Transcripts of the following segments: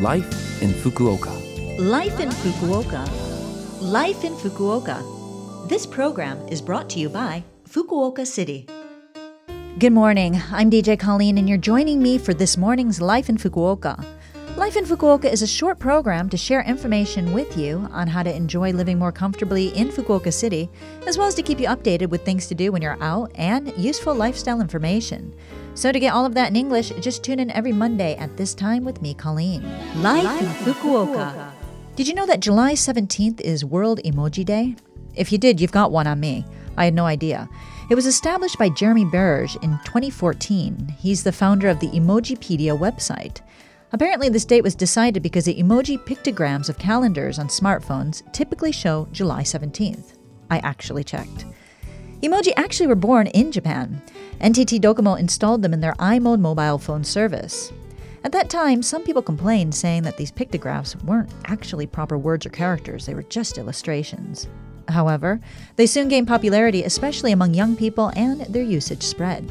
Life in Fukuoka. Life in Fukuoka. Life in Fukuoka. This program is brought to you by Fukuoka City. Good morning. I'm DJ Colleen, and you're joining me for this morning's Life in Fukuoka. Life in Fukuoka is a short program to share information with you on how to enjoy living more comfortably in Fukuoka City, as well as to keep you updated with things to do when you're out and useful lifestyle information. So, to get all of that in English, just tune in every Monday at this time with me, Colleen. Life, in Fukuoka. Did you know that July 17th is World Emoji Day? If you did, you've got one on me. I had no idea. It was established by Jeremy Burge in 2014. He's the founder of the Emojipedia website. Apparently, this date was decided because the emoji pictograms of calendars on smartphones typically show July 17th. I actually checked. Emoji actually were born in Japan. NTT Docomo installed them in their iMode mobile phone service. At that time, some people complained, saying that these pictographs weren't actually proper words or characters, they were just illustrations. However, they soon gained popularity, especially among young people, and their usage spread.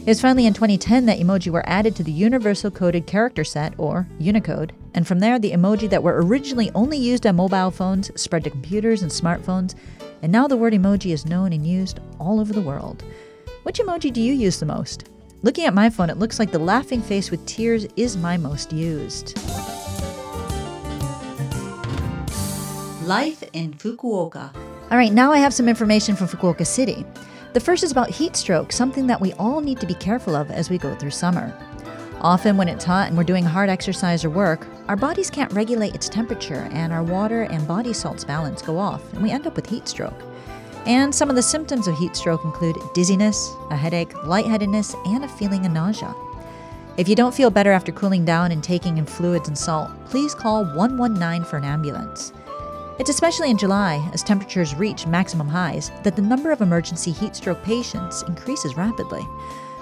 It was finally in 2010 that emoji were added to the Universal Coded Character Set, or Unicode, and from there, the emoji that were originally only used on mobile phones spread to computers and smartphones, and now the word emoji is known and used all over the world. Which emoji do you use the most? Looking at my phone, it looks like the laughing face with tears is my most used. Life in Fukuoka. All right, now I have some information from Fukuoka City. The first is about heat stroke, something that we all need to be careful of as we go through summer. Often, when it's hot and we're doing hard exercise or work, our bodies can't regulate its temperature and our water and body salts balance go off, and we end up with heat stroke. And some of the symptoms of heat stroke include dizziness, a headache, lightheadedness, and a feeling of nausea. If you don't feel better after cooling down and taking in fluids and salt, please call 119 for an ambulance. It's especially in July, as temperatures reach maximum highs, that the number of emergency heat stroke patients increases rapidly.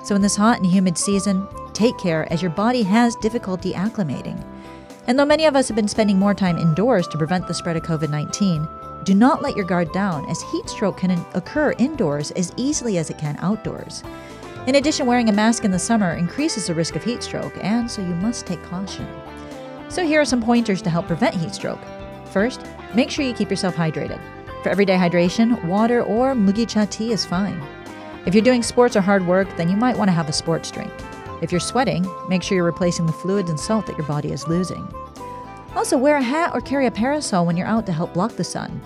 So, in this hot and humid season, take care as your body has difficulty acclimating. And though many of us have been spending more time indoors to prevent the spread of COVID 19, do not let your guard down, as heat stroke can occur indoors as easily as it can outdoors. In addition, wearing a mask in the summer increases the risk of heat stroke, and so you must take caution. So, here are some pointers to help prevent heat stroke. First, make sure you keep yourself hydrated. For everyday hydration, water or mugicha tea is fine. If you're doing sports or hard work, then you might want to have a sports drink. If you're sweating, make sure you're replacing the fluids and salt that your body is losing. Also, wear a hat or carry a parasol when you're out to help block the sun.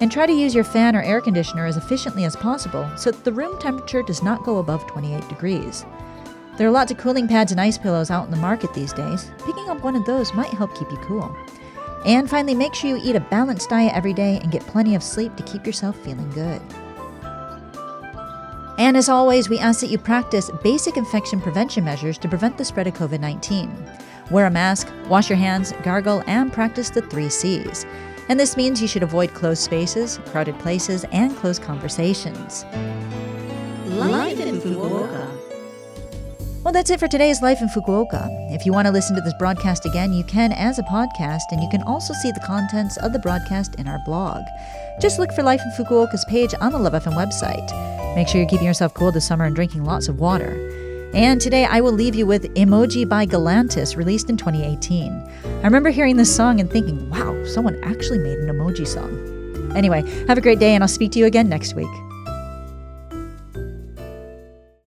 And try to use your fan or air conditioner as efficiently as possible so that the room temperature does not go above 28 degrees. There are lots of cooling pads and ice pillows out in the market these days. Picking up one of those might help keep you cool. And finally, make sure you eat a balanced diet every day and get plenty of sleep to keep yourself feeling good. And as always, we ask that you practice basic infection prevention measures to prevent the spread of COVID 19. Wear a mask, wash your hands, gargle, and practice the three C's. And this means you should avoid closed spaces, crowded places, and close conversations. Life in Fukuoka. Well, that's it for today's Life in Fukuoka. If you want to listen to this broadcast again, you can as a podcast, and you can also see the contents of the broadcast in our blog. Just look for Life in Fukuoka's page on the Love FM website. Make sure you're keeping yourself cool this summer and drinking lots of water. And today I will leave you with Emoji by Galantis, released in 2018. I remember hearing this song and thinking, wow, someone actually made an emoji song. Anyway, have a great day, and I'll speak to you again next week.